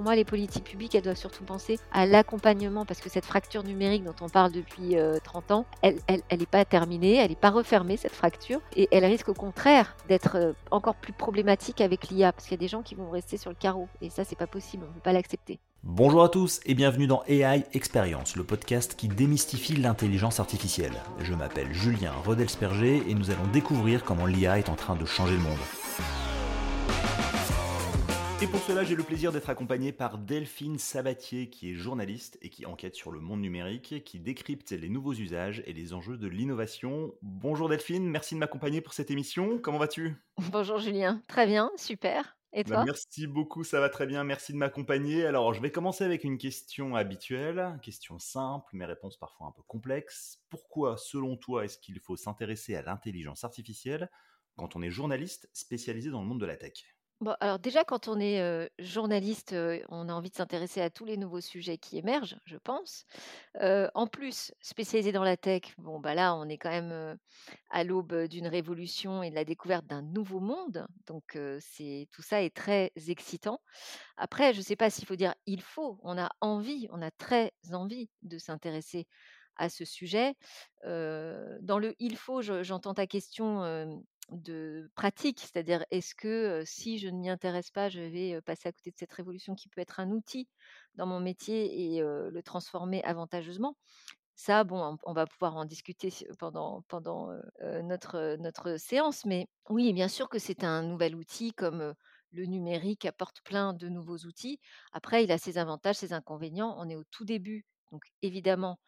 pour moi, les politiques publiques, elles doivent surtout penser à l'accompagnement parce que cette fracture numérique dont on parle depuis 30 ans, elle n'est pas terminée, elle n'est pas refermée, cette fracture, et elle risque au contraire d'être encore plus problématique avec l'IA parce qu'il y a des gens qui vont rester sur le carreau et ça, c'est pas possible, on ne peut pas l'accepter. Bonjour à tous et bienvenue dans AI Experience, le podcast qui démystifie l'intelligence artificielle. Je m'appelle Julien Rodelsperger et nous allons découvrir comment l'IA est en train de changer le monde. Et pour cela, j'ai le plaisir d'être accompagné par Delphine Sabatier, qui est journaliste et qui enquête sur le monde numérique, qui décrypte les nouveaux usages et les enjeux de l'innovation. Bonjour Delphine, merci de m'accompagner pour cette émission. Comment vas-tu? Bonjour Julien, très bien, super. Et bah, toi? Merci beaucoup, ça va très bien. Merci de m'accompagner. Alors, je vais commencer avec une question habituelle, question simple, mais réponse parfois un peu complexe. Pourquoi, selon toi, est-ce qu'il faut s'intéresser à l'intelligence artificielle quand on est journaliste spécialisé dans le monde de la tech? Alors déjà, quand on est journaliste, on a envie de s'intéresser à tous les nouveaux sujets qui émergent, je pense. en plus, spécialisé dans la tech, bon, bah là, on est quand même à l'aube d'une révolution et de la découverte d'un nouveau monde. Donc, c'est tout ça est très excitant. Après, je ne sais pas s'il faut dire il faut, on a envie, on a très envie de s'intéresser à ce sujet. dans le il faut, j'entends ta question de pratique, c'est-à-dire est-ce que si je ne m'y intéresse pas, je vais passer à côté de cette révolution qui peut être un outil dans mon métier et le transformer avantageusement? Ça, bon, on, va pouvoir en discuter pendant, pendant notre, notre séance, mais oui, bien sûr que c'est un nouvel outil comme le numérique apporte plein de nouveaux outils. Après, il a ses avantages, ses inconvénients. On est au tout début, donc évidemment,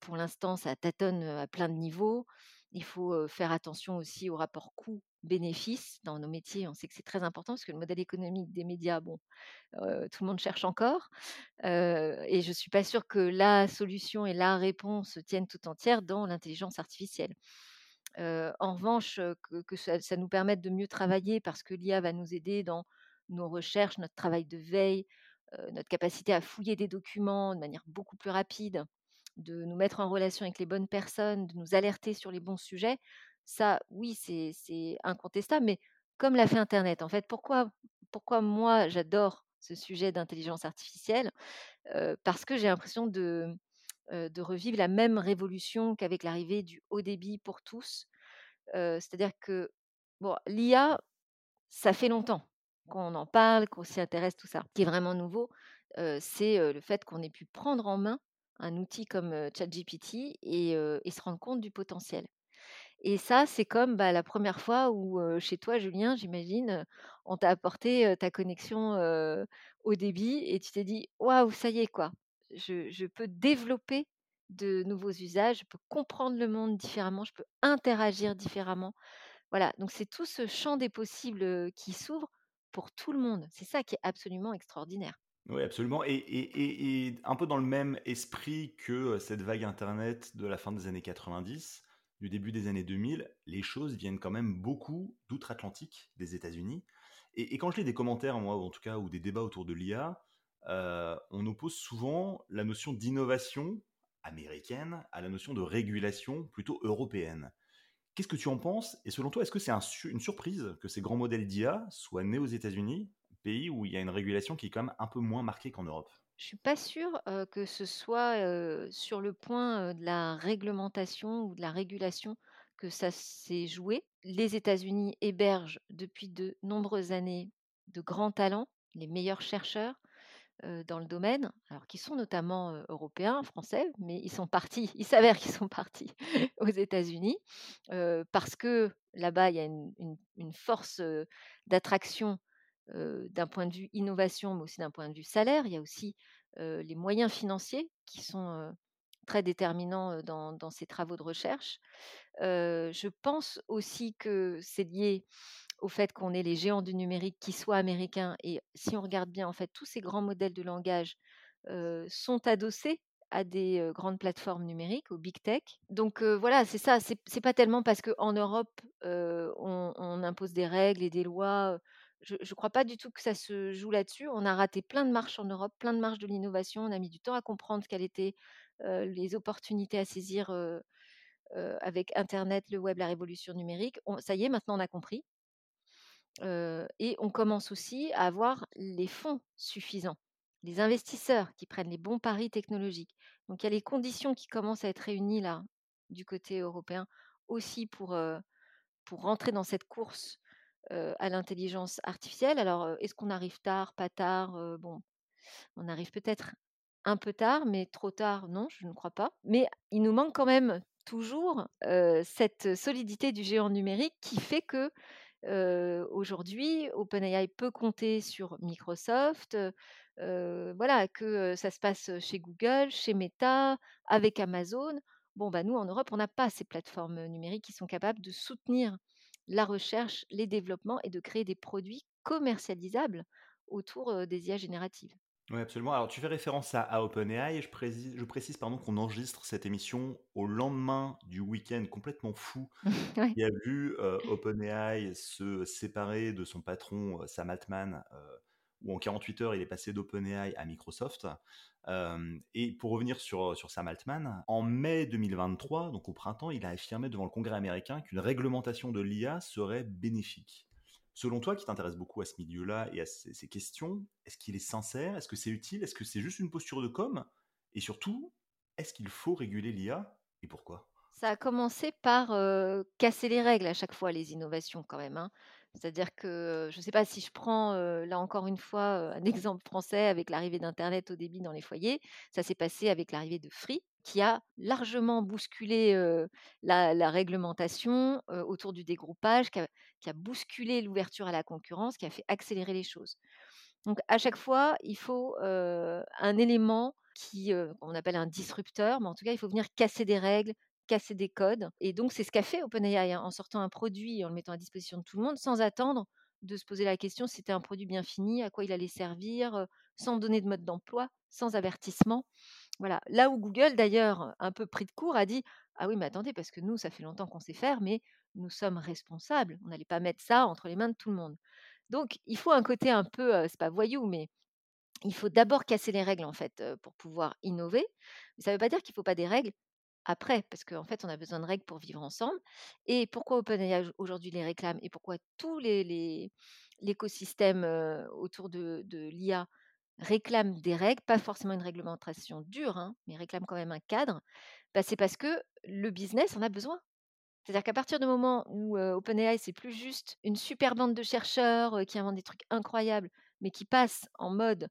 pour l'instant, ça tâtonne à plein de niveaux. Il faut faire attention aussi au rapport coût-bénéfice dans nos métiers. On sait que c'est très important parce que le modèle économique des médias, bon, tout le monde cherche encore. et je ne suis pas sûre que la solution et la réponse tiennent tout entière dans l'intelligence artificielle. en revanche, que, ça, ça, nous permette de mieux travailler parce que l'IA va nous aider dans nos recherches, notre travail de veille, notre capacité à fouiller des documents de manière beaucoup plus rapide de nous mettre en relation avec les bonnes personnes, de nous alerter sur les bons sujets, ça, oui, c'est incontestable. Mais comme l'a fait Internet, en fait, pourquoi, pourquoi moi j'adore ce sujet d'intelligence artificielle Parce que j'ai l'impression de, revivre la même révolution qu'avec l'arrivée du haut débit pour tous. C'est-à-dire que bon, l'IA, ça fait longtemps qu'on en parle, qu'on s'y intéresse, tout ça. Ce qui est vraiment nouveau, c'est le fait qu'on ait pu prendre en main un outil comme ChatGPT et, se rendre compte du potentiel. Et ça, c'est comme bah, la première fois où chez toi, Julien, j'imagine, on t'a apporté ta connexion au débit et tu t'es dit, waouh, ça y est, quoi. Je, peux développer de nouveaux usages, je peux comprendre le monde différemment, je peux interagir différemment. Voilà, donc c'est tout ce champ des possibles qui s'ouvre pour tout le monde. C'est ça qui est absolument extraordinaire. Oui, absolument. Et, un peu dans le même esprit que cette vague Internet de la fin des années 90, du début des années 2000, les choses viennent quand même beaucoup d'outre-Atlantique, des États-Unis. Et, quand je lis des commentaires, moi, en tout cas, ou des débats autour de l'IA, on oppose souvent la notion d'innovation américaine à la notion de régulation plutôt européenne. Qu'est-ce que tu en penses? Et selon toi, est-ce que c'est une surprise que ces grands modèles d'IA soient nés aux États-Unis pays où il y a une régulation qui est quand même un peu moins marquée qu'en Europe. Je suis pas sûre que ce soit sur le point de la réglementation ou de la régulation que ça s'est joué. Les États-Unis hébergent depuis de nombreuses années de grands talents, les meilleurs chercheurs dans le domaine, alors qui sont notamment européens, français, mais ils sont partis, il s'avère qu'ils sont partis aux États-Unis parce que là-bas, il y a une force d'attraction d'un point de vue innovation, mais aussi d'un point de vue salaire. Il y a aussi les moyens financiers qui sont très déterminants dans, ces travaux de recherche. je pense aussi que c'est lié au fait qu'on ait les géants du numérique qui soient américains. Et si on regarde bien, en fait, tous ces grands modèles de langage sont adossés à des grandes plateformes numériques, au big tech. Donc voilà, c'est ça. C'est pas tellement parce qu'en Europe, on, impose des règles et des lois je ne crois pas du tout que ça se joue là-dessus. On a raté plein de marches en Europe, plein de marches de l'innovation. On a mis du temps à comprendre quelles étaient les opportunités à saisir avec Internet, le web, la révolution numérique. ça y est, maintenant on a compris. et on commence aussi à avoir les fonds suffisants les investisseurs qui prennent les bons paris technologiques. Donc il y a les conditions qui commencent à être réunies là, du côté européen, aussi pour, pour rentrer dans cette course, heu, à l'intelligence artificielle. Alors, heu, est-ce qu'on arrive tard, pas tard? Heu, bon, on arrive peut-être un peu tard, mais trop tard, non, je ne crois pas. Mais il nous manque quand même toujours, cette solidité du géant numérique qui fait que, aujourd'hui, OpenAI peut compter sur Microsoft, voilà, que, ça se passe, chez Google, chez Meta, avec Amazon. Bon, bah, nous, en Europe, on n'a pas ces plateformes, numériques qui sont capables de soutenir la recherche, les développements et de créer des produits commercialisables autour, des IA génératives. Oui, absolument. Alors, tu fais référence à, à OpenAI. Je précise, je précise pardon, qu'on enregistre cette émission au lendemain du week-end complètement fou Ouais. qui a vu euh, OpenAI se séparer de son patron Sam Altman, euh, où en 48 heures, il est passé d'OpenAI à Microsoft. Euh, et pour revenir sur, Sam Altman, en mai 2023, donc au printemps, il a affirmé devant le Congrès américain qu'une réglementation de l'IA serait bénéfique. Selon toi, qui t'intéresse beaucoup à ce milieu-là et à ces, questions, est-ce qu'il est sincère? Est-ce que c'est utile? Est-ce que c'est juste une posture de com? Et surtout, est-ce qu'il faut réguler l'IA et pourquoi? Ça a commencé par, heu, casser les règles à chaque fois, les innovations quand même, hein. C'est-à-dire que, je ne sais pas si je prends, là encore une fois, un exemple français avec l'arrivée d'internet haut débit dans les foyers. Ça s'est passé avec l'arrivée de Free qui a largement bousculé, la réglementation, autour du dégroupage, qui a qui a bousculé l'ouverture à la concurrence, qui a fait accélérer les choses. Donc à chaque fois, il faut, un élément qui, qu'on appelle un disrupteur, mais en tout cas, il faut venir casser des règles, casser des codes et donc c'est ce qu'a fait OpenAI, hein, en sortant un produit, en le mettant à disposition de tout le monde, sans attendre de se poser la question si c'était un produit bien fini, à quoi il allait servir, heu, sans donner de mode d'emploi, sans avertissement. Voilà. Là où Google d'ailleurs, un peu pris de court, a dit: «Ah oui, mais attendez, parce que nous, ça fait longtemps qu'on sait faire, mais nous sommes responsables. On n'allait pas mettre ça entre les mains de tout le monde». Donc il faut un côté un peu, heu, c'est pas voyou, mais il faut d'abord casser les règles en fait, heu, pour pouvoir innover. Mais ça ne veut pas dire qu'il ne faut pas des règles après, parce qu'en fait, on a besoin de règles pour vivre ensemble. Et pourquoi OpenAI au aujourd'hui les réclame et pourquoi tous les l'écosystème, heu, autour de l'IA réclame des règles, pas forcément une réglementation dure, hein, mais réclame quand même un cadre, bah, c'est parce que le business en a besoin. C'est-à-dire qu'à partir du moment où, heu, OpenAI, c'est plus juste une super bande de chercheurs, heu, qui inventent des trucs incroyables, mais qui passent en mode,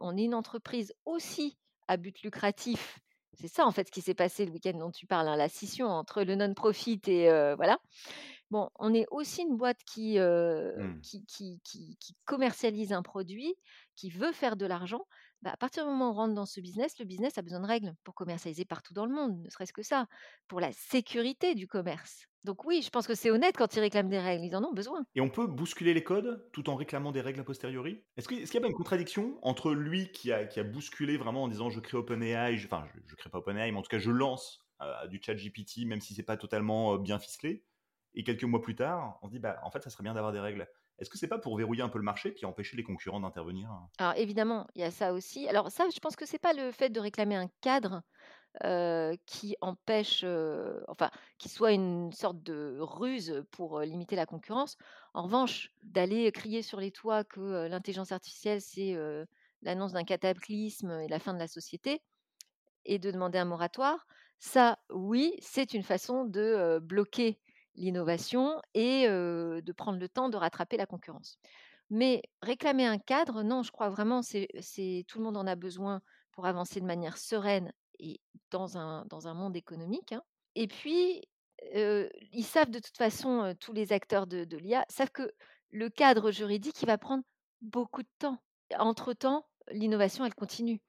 on est une entreprise aussi à but lucratif. C'est ça, en fait, ce qui s'est passé le week-end dont tu parles, hein, la scission entre le non-profit et voilà. Bon, on est aussi une boîte qui, heu, qui qui qui qui commercialise un produit, qui veut faire de l'argent. Bah, à partir du moment où on rentre dans ce business, le business a besoin de règles pour commercialiser partout dans le monde, ne serait-ce que ça, pour la sécurité du commerce. Donc oui, je pense que c'est honnête quand ils réclament des règles, ils en ont besoin. Et on peut bousculer les codes tout en réclamant des règles a posteriori? Est-ce qu'il n'y a pas une contradiction entre lui qui a, bousculé vraiment en disant je crée OpenAI, enfin je, je crée pas OpenAI, mais en tout cas je lance euh, du chat GPT, même si c'est pas totalement euh, bien ficelé, et quelques mois plus tard, on se dit bah en fait ça serait bien d'avoir des règles. Est-ce que c'est pas pour verrouiller un peu le marché puis empêcher les concurrents d'intervenir? Alors évidemment, il y a ça aussi. Alors ça, je pense que c'est pas le fait de réclamer un cadre, qui empêche, enfin, qui soit une sorte de ruse pour, limiter la concurrence. En revanche, d'aller crier sur les toits que, l'intelligence artificielle, c'est, l'annonce d'un cataclysme et la fin de la société et de demander un moratoire, ça, oui, c'est une façon de, bloquer l'innovation et de prendre le temps de rattraper la concurrence. Mais réclamer un cadre, non, je crois vraiment c'est tout le monde en a besoin pour avancer de manière sereine et dans un dans un monde économique, hein. Et puis, ils savent de toute façon, tous les acteurs de l'IA savent que le cadre juridique, il va prendre beaucoup de temps. Entre temps, l'innovation, elle continue.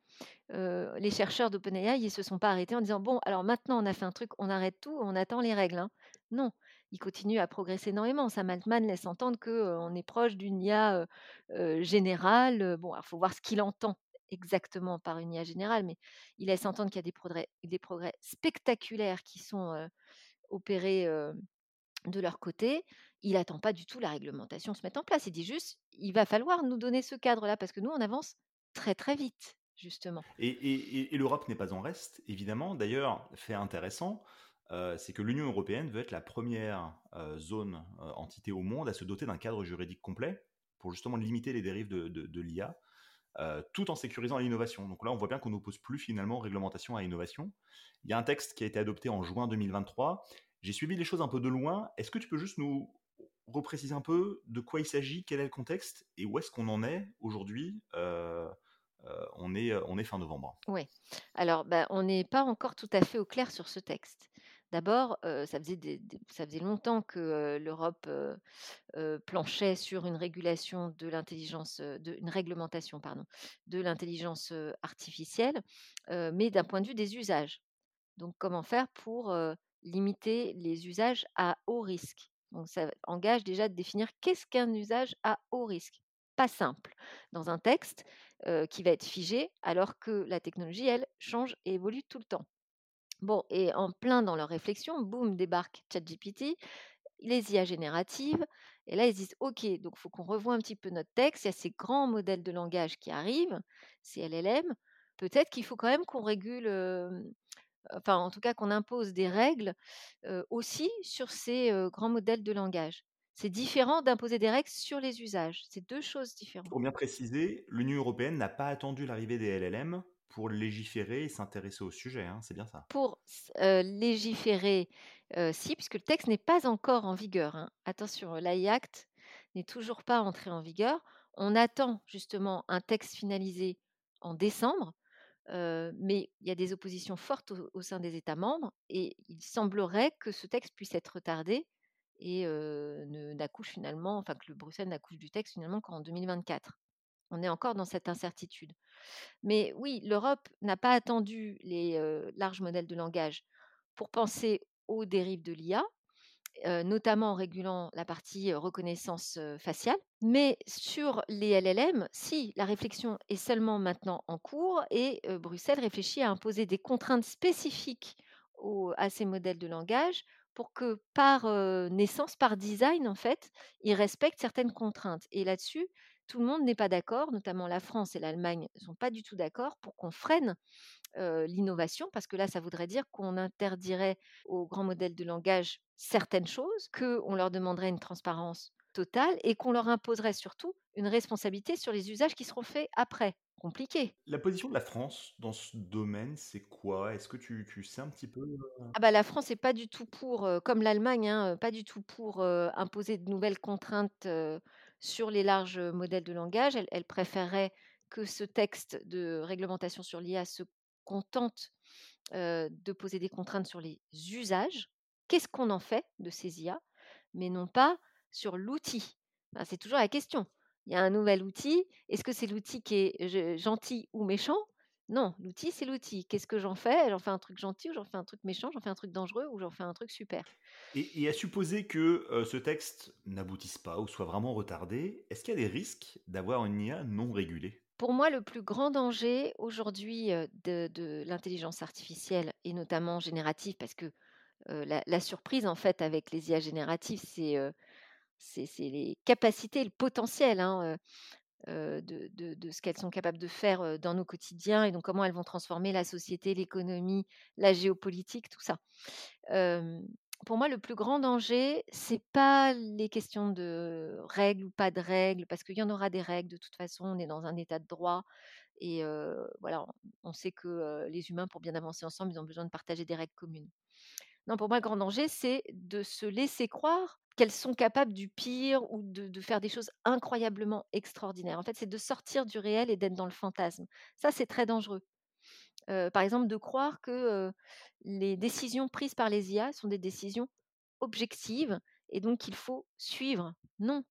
Les chercheurs d'OpenAI, ils se sont pas arrêtés en disant: «Bon, alors maintenant on a fait un truc, on arrête tout, on attend les règles, hein». Non, ils continuent à progresser énormément. Sam Altman laisse entendre que, heu, on est proche d'une IA, générale, bon, alors faut voir ce qu'il entend exactement par une IA générale, mais il laisse entendre qu'il y a des progrès spectaculaires qui sont, opérés, de leur côté. Il attend pas du tout la réglementation se mettre en place. Il dit juste: «Il va falloir nous donner ce cadre-là parce que nous, on avance très, très vite», justement. Et l'Europe n'est pas en reste, évidemment. D'ailleurs, fait intéressant, euh, c'est que l'Union européenne veut être la première euh, zone, euh, entité au monde à se doter d'un cadre juridique complet pour justement limiter les dérives de, l'IA. tout en sécurisant l'innovation. Donc là, on voit bien qu'on n'oppose plus finalement réglementation à innovation. Il y a un texte qui a été adopté en juin 2023. J'ai suivi les choses un peu de loin. Est-ce que tu peux juste nous repréciser un peu de quoi il s'agit, quel est le contexte et où est-ce qu'on en est aujourd'hui? On est, on est fin novembre? Ouais. Alors, bah, on n'est pas encore tout à fait au clair sur ce texte. D'abord, ça faisait longtemps que, l'Europe, planchait sur une régulation de l'intelligence, une réglementation, pardon, de l'intelligence, artificielle, mais d'un point de vue des usages. Donc comment faire pour, limiter les usages à haut risque? Donc ça engage déjà de définir qu'est-ce qu'un usage à haut risque? Pas simple dans un texte, qui va être figé alors que la technologie, elle, change et évolue tout le temps. Bon et en plein dans leur réflexion, boum, débarque ChatGPT, les IA génératives et là ils se disent: «OK, donc il faut qu'on revoie un petit peu notre texte, il y a ces grands modèles de langage qui arrivent, ces LLM, peut-être qu'il faut quand même qu'on régule, enfin en tout cas qu'on impose des règles, aussi sur ces, grands modèles de langage». C'est différent d'imposer des règles sur les usages, c'est 2 choses différentes. Pour bien préciser, l'Union européenne n'a pas attendu l'arrivée des LLM pour légiférer et s'intéresser au sujet, hein, c'est bien ça? Pour heu, légiférer, heu, si, puisque le texte n'est pas encore en vigueur, hein. Attention, l'AI Act n'est toujours pas entré en vigueur. On attend justement un texte finalisé en décembre, heu, mais il y a des oppositions fortes au au sein des États membres et il semblerait que ce texte puisse être retardé et n'accouche finalement enfin que le Bruxelles n'accouche du texte finalement qu'en 2024. On est encore dans cette incertitude. Mais oui, l'Europe n'a pas attendu les, larges modèles de langage pour penser aux dérives de l'IA, notamment en régulant la partie, reconnaissance, faciale. Mais sur les LLM, si, la réflexion est seulement maintenant en cours et Bruxelles réfléchit à imposer des contraintes spécifiques à ces modèles de langage pour que par, naissance, par design en fait, ils respectent certaines contraintes et là-dessus, tout le monde n'est pas d'accord, notamment la France et l'Allemagne ne sont pas du tout d'accord pour qu'on freine, l'innovation parce que là, ça voudrait dire qu'on interdirait aux grands modèles de langage certaines choses, qu'on leur demanderait une transparence totale et qu'on leur imposerait surtout une responsabilité sur les usages qui seront faits après. Compliqué. La position de la France dans ce domaine, c'est quoi? Est-ce que tu tu sais un petit peu? Ah bah, la France est pas du tout pour, comme l'Allemagne, hein, pas du tout pour, imposer de nouvelles contraintes, sur les larges, modèles de langage. Elle elle préférerait que ce texte de réglementation sur l'IA se contente, de poser des contraintes sur les usages. Qu'est-ce qu'on en fait de ces IA? Mais non pas sur l'outil? C'est toujours la question. Il y a un nouvel outil, est-ce que c'est l'outil qui est ge gentil ou méchant? Non, l'outil, c'est l'outil. Qu'est-ce que j'en fais? J'en fais un truc gentil ou j'en fais un truc méchant? J'en fais un truc dangereux ou j'en fais un truc super? Et et à supposer que, ce texte n'aboutisse pas ou soit vraiment retardé, est-ce qu'il y a des risques d'avoir une IA non régulée? Pour moi, le plus grand danger aujourd'hui, de de l'intelligence artificielle et notamment générative parce que, la la surprise en fait avec les IA génératives, c'est, les capacités, le potentiel, hein, de de ce qu'elles sont capables de faire, heu, dans nos quotidiens et donc comment elles vont transformer la société, l'économie, la géopolitique, tout ça. Pour moi, le plus grand danger, c'est pas les questions de règles ou pas de règles, parce qu'il y en aura des règles de toute façon, on est dans un état de droit et voilà, on sait que, les humains, pour bien avancer ensemble, ils ont besoin de partager des règles communes. Non, pour moi, le grand danger, c'est de se laisser croire qu'elles sont capables du pire ou de faire des choses incroyablement extraordinaires. En fait, c'est de sortir du réel et d'être dans le fantasme. Ça, c'est très dangereux. Heu, par exemple, de croire que, heu, les décisions prises par les IA sont des décisions objectives et donc qu'il faut suivre. Non,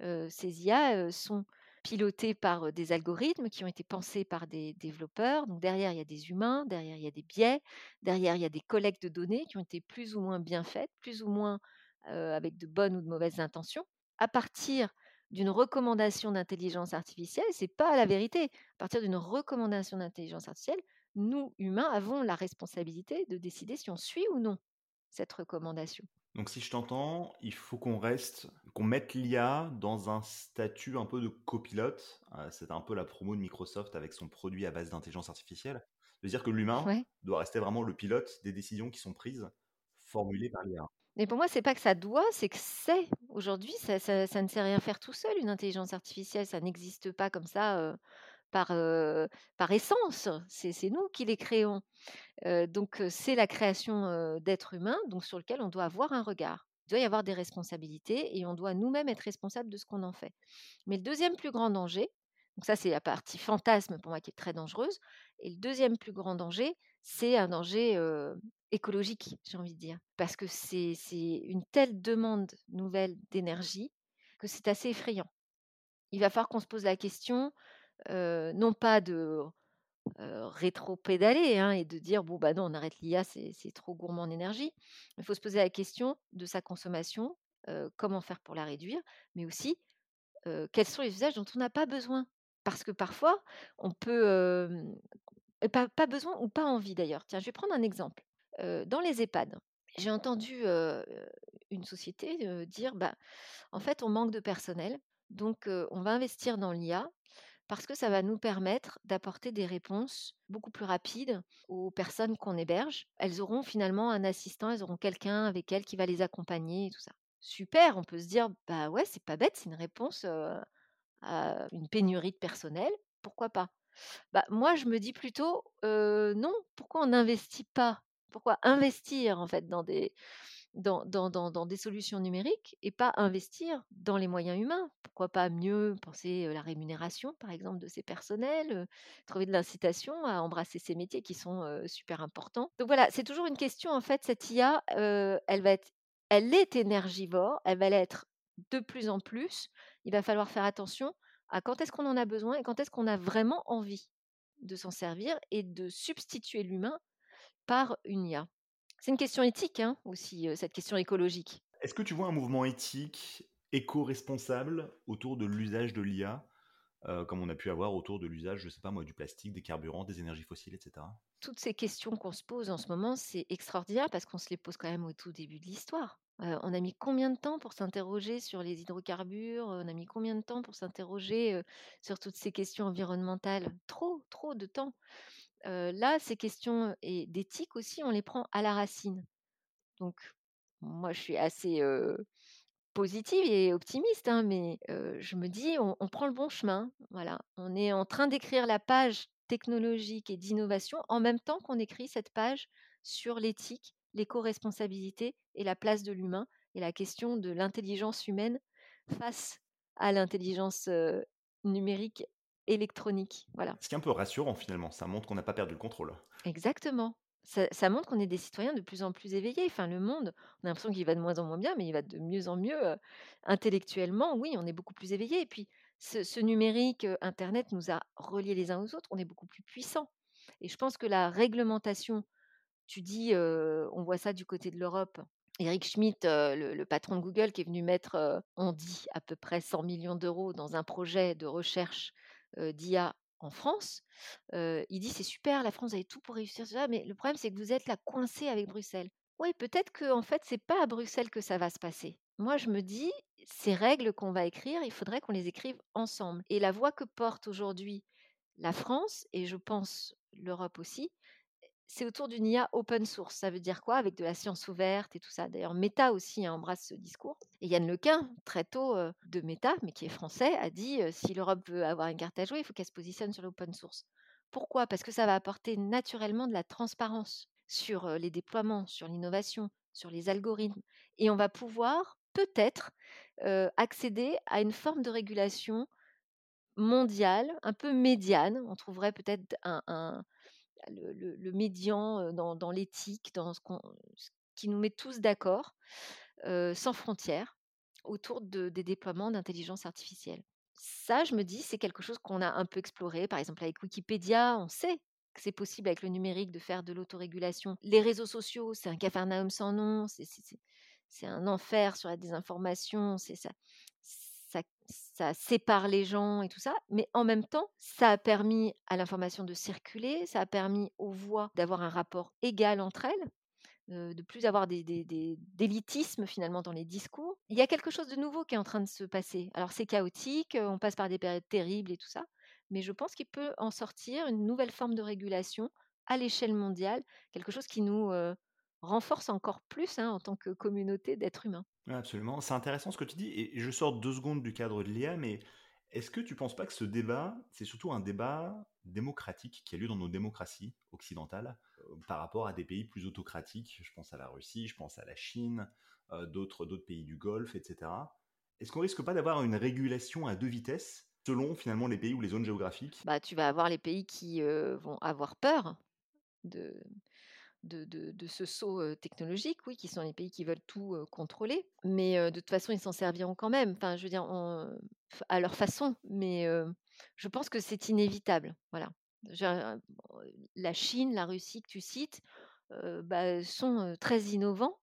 heu, ces IA, sont pilotées par, des algorithmes qui ont été pensés par des développeurs. Donc derrière, il y a des humains, derrière, il y a des biais, derrière, il y a des collectes de données qui ont été plus ou moins bien faites, plus ou moins, avec de bonnes ou de mauvaises intentions. À partir d'une recommandation d'intelligence artificielle, c'est pas la vérité. À partir d'une recommandation d'intelligence artificielle, nous, humains, avons la responsabilité de décider si on suit ou non cette recommandation. Donc si je t'entends, il faut qu'on reste qu'on mette l'IA dans un statut un peu de copilote. Heu, c'est un peu la promo de Microsoft avec son produit à base d'intelligence artificielle. De dire que l'humain Ouais. doit rester vraiment le pilote des décisions qui sont prises, formulées par l'IA. Mais pour moi, c'est pas que ça doit, c'est que c'est. Aujourd'hui, ça ça ça ne sait rien faire tout seul, une intelligence artificielle, ça n'existe pas comme ça, heu par, essence. C'est nous qui les créons. Donc c'est la création, d'êtres humains, donc sur lequel on doit avoir un regard. Il doit y avoir des responsabilités et on doit nous-mêmes être responsables de ce qu'on en fait. Mais le deuxième plus grand danger, donc ça c'est la partie fantasme pour moi qui est très dangereuse et le deuxième plus grand danger, c'est un danger, écologique, j'ai envie de dire. Parce que c'est une telle demande nouvelle d'énergie que c'est assez effrayant. Il va falloir qu'on se pose la question, non pas de heu, rétropédaler, hein et de dire: «Bon, bah, non, on arrête l'IA, c'est trop gourmand en énergie». Il faut se poser la question de sa consommation, heu, comment faire pour la réduire, mais aussi, quels sont les usages dont on n'a pas besoin? Parce que parfois, on peut, pas pas besoin ou pas envie d'ailleurs. Tiens, je vais prendre un exemple. Dans les EHPAD, j'ai entendu, une société, dire: «Bah, en fait, on manque de personnel, donc on va investir dans l'IA parce que ça va nous permettre d'apporter des réponses beaucoup plus rapides aux personnes qu'on héberge. Elles auront finalement un assistant, elles auront quelqu'un avec elles qui va les accompagner et tout ça. Super, on peut se dire, bah ouais, c'est pas bête, c'est une réponse euh, à une pénurie de personnel, pourquoi pas? Bah, Moi, je me dis plutôt, euh, non, pourquoi on n'investit pas? Pourquoi investir en fait dans des, dans, des solutions numériques et pas investir dans les moyens humains. Pourquoi pas mieux penser la rémunération, par exemple, de ces personnels, trouver de l'incitation à embrasser ces métiers qui sont super importants. Donc voilà, c'est toujours une question, en fait, cette IA, elle va être, elle est énergivore, elle va l'être de plus en plus. Il va falloir faire attention à quand est-ce qu'on en a besoin et quand est-ce qu'on a vraiment envie de s'en servir et de substituer l'humain par une IA. C'est une question éthique hein, aussi, euh, cette question écologique. Est-ce que tu vois un mouvement éthique, éco-responsable autour de l'usage de l'IA, euh, comme on a pu avoir autour de l'usage, je sais pas moi, du plastique, des carburants, des énergies fossiles, etc. Toutes ces questions qu'on se pose en ce moment, c'est extraordinaire parce qu'on se les pose quand même au tout début de l'histoire. Euh, on a mis combien de temps pour s'interroger sur les hydrocarbures? On a mis combien de temps pour s'interroger euh, sur toutes ces questions environnementales? Trop, trop de temps. Là, ces questions d'éthique aussi, on les prend à la racine. Donc, moi, je suis assez positive et optimiste, hein, mais je me dis: «On prend le bon chemin». Voilà, on est en train d'écrire la page technologique et d'innovation en même temps qu'on écrit cette page sur l'éthique, l'éco-responsabilité et la place de l'humain et la question de l'intelligence humaine face à l'intelligence, numérique électronique. Voilà. Ce qui est un peu rassurant finalement, ça montre qu'on n'a pas perdu le contrôle. Exactement. Ça ça montre qu'on est des citoyens de plus en plus éveillés. Enfin, le monde, on a l'impression qu'il va de moins en moins bien, mais il va de mieux en mieux, heu, intellectuellement. Oui, on est beaucoup plus éveillés et puis ce ce numérique, heu, internet nous a reliés les uns aux autres. On est beaucoup plus puissants et je pense que la réglementation, tu dis, heu, on voit ça du côté de l'Europe. Eric Schmidt, le le patron de Google qui est venu mettre, on dit à peu près 100 000 d'euros dans un projet de recherche, d'IA en France. Il dit: «C'est super, la France avait tout pour réussir ça, mais le problème c'est que vous êtes là coincés avec Bruxelles». Oui, peut-être qu'en fait c'est pas à Bruxelles que ça va se passer. Moi je me dis: «Ces règles qu'on va écrire, il faudrait qu'on les écrive ensemble» et la voix que porte aujourd'hui la France et je pense l'Europe aussi, c'est autour d'une IA open source. Ça veut dire quoi? Avec de la science ouverte et tout ça. D'ailleurs, Meta aussi hein, embrasse ce discours. Et Yann Lequin, très tôt euh, de Meta, mais qui est français, a dit euh, si l'Europe veut avoir une carte à jouer, il faut qu'elle se positionne sur l'open source. Pourquoi? Parce que ça va apporter naturellement de la transparence sur euh, les déploiements, sur l'innovation, sur les algorithmes. Et on va pouvoir peut-être accéder à une forme de régulation mondiale, un peu médiane. On trouverait peut-être un, le, le, médian dans, l'éthique, dans ce, ce, qui nous met tous d'accord, sans frontières, autour de, des déploiements d'intelligence artificielle. Ça, je me dis, c'est quelque chose qu'on a un peu exploré. Par exemple, avec Wikipédia, on sait que c'est possible avec le numérique de faire de l'autorégulation. Les réseaux sociaux, c'est un cafarnaum sans nom, c'est un enfer sur la désinformation, c'est ça, ça, sépare les gens et tout ça, mais en même temps, ça a permis à l'information de circuler, ça a permis aux voix d'avoir un rapport égal entre elles, euh, de plus avoir des, des, des, d'élitisme finalement dans les discours. Il y a quelque chose de nouveau qui est en train de se passer. Alors c'est chaotique, on passe par des périodes terribles et tout ça, mais je pense qu'il peut en sortir une nouvelle forme de régulation à l'échelle mondiale, quelque chose qui nous euh, renforce encore plus hein, en tant que communauté d'êtres humains. absolument. C'est intéressant ce que tu dis, et je sors deux secondes du cadre de l'IA, mais Est-ce que tu penses pas que ce débat, c'est surtout un débat démocratique qui a lieu dans nos démocraties occidentales euh, par rapport à des pays plus autocratiques? Je pense à la Russie, je pense à la Chine, euh, d'autres d'autres pays du Golfe, etc. Est-ce qu'on risque pas d'avoir une régulation à deux vitesses selon finalement les pays ou les zones géographiques? Bah, tu vas avoir les pays qui euh, vont avoir peur de, de, ce saut technologique, oui, qui sont les pays qui veulent tout contrôler. Mais de toute façon, ils s'en serviront quand même. Enfin, je veux dire, à leur façon. Mais je pense que c'est inévitable. Voilà. La Chine, la Russie que tu cites, bah, sont très innovants.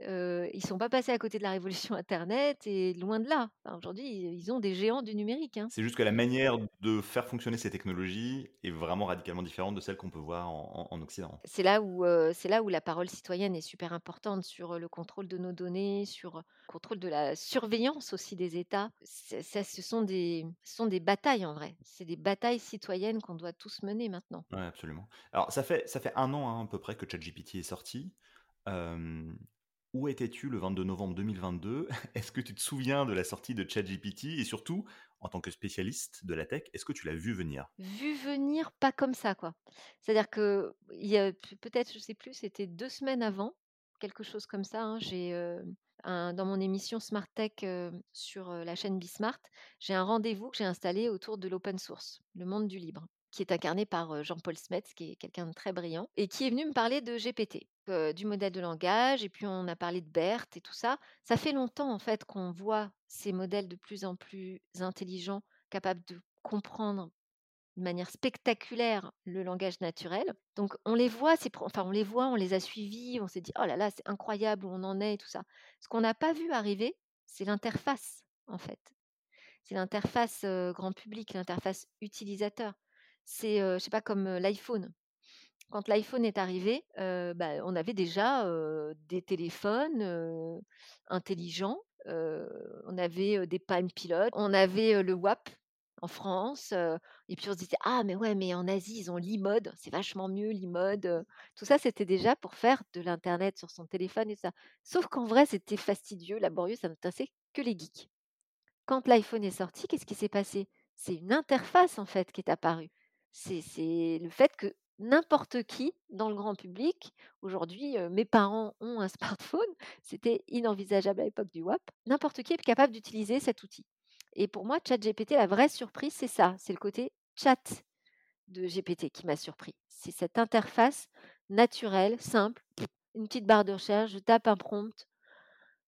Ils sont pas passés à côté de la révolution internet et loin de là. Enfin, aujourd'hui, ils ont des géants du numérique, hein. C'est juste que la manière de faire fonctionner ces technologies est vraiment radicalement différente de celle qu'on peut voir en, en- en Occident. C'est là où, c'est là où la parole citoyenne est super importante sur, le contrôle de nos données, sur, le contrôle de la surveillance aussi des États. Ça ce sont des ce sont des batailles en vrai. C'est des batailles citoyennes qu'on doit tous mener maintenant. Ouais, absolument. Alors, ça fait, ça fait un an hein, à peu près que ChatGPT est sorti. Euh, où étais-tu le 22 novembre 2022 Est-ce que tu te souviens de la sortie de ChatGPT? Et surtout, en tant que spécialiste de la tech, est-ce que tu l'as vu venir? Vu venir, pas comme ça, quoi. C'est-à-dire que il y a peut-être, je sais plus, c'était 2 semaines avant, quelque chose comme ça, hein, j'ai, un dans mon émission Smart Tech, heu, sur, heu, la chaîne Bismart, j'ai un rendez-vous que j'ai installé autour de l'open source, le monde du libre, qui est incarné par, Jean-Paul Smets, qui est quelqu'un de très brillant et qui est venu me parler de GPT, du modèle de langage et puis on a parlé de BERT et tout ça. Ça fait longtemps, en fait, qu'on voit ces modèles de plus en plus intelligents, capables de comprendre de manière spectaculaire le langage naturel. Donc on les voit, ces pro- enfin on les voit, on les a suivis, on s'est dit oh là là c'est incroyable où on en est et tout ça. Ce qu'on n'a pas vu arriver, c'est l'interface en fait. C'est l'interface grand public, l'interface utilisateur. C'est euh, je sais pas comme l'iPhone. Quand l'iPhone est arrivé, bah, on avait déjà des téléphones intelligents, on avait des Palm Pilot, on avait le WAP en France, et puis on se disait ah mais ouais mais en Asie ils ont l'iMode, c'est vachement mieux l'iMode. Tout ça c'était déjà pour faire de l'internet sur son téléphone et ça. Sauf qu'en vrai c'était fastidieux, laborieux, ça n'intéressait que les geeks. Quand l'iPhone est sorti, qu'est-ce qui s'est passé? C'est une interface en fait qui est apparue. C'est le fait que n'importe qui dans le grand public, aujourd'hui, heu, mes parents ont un smartphone, c'était inenvisageable à l'époque du WAP. N'importe qui est capable d'utiliser cet outil et pour moi, ChatGPT, la vraie surprise, c'est ça, c'est le côté chat de GPT qui m'a surpris. C'est cette interface naturelle, simple, une petite barre de recherche, je tape un prompt,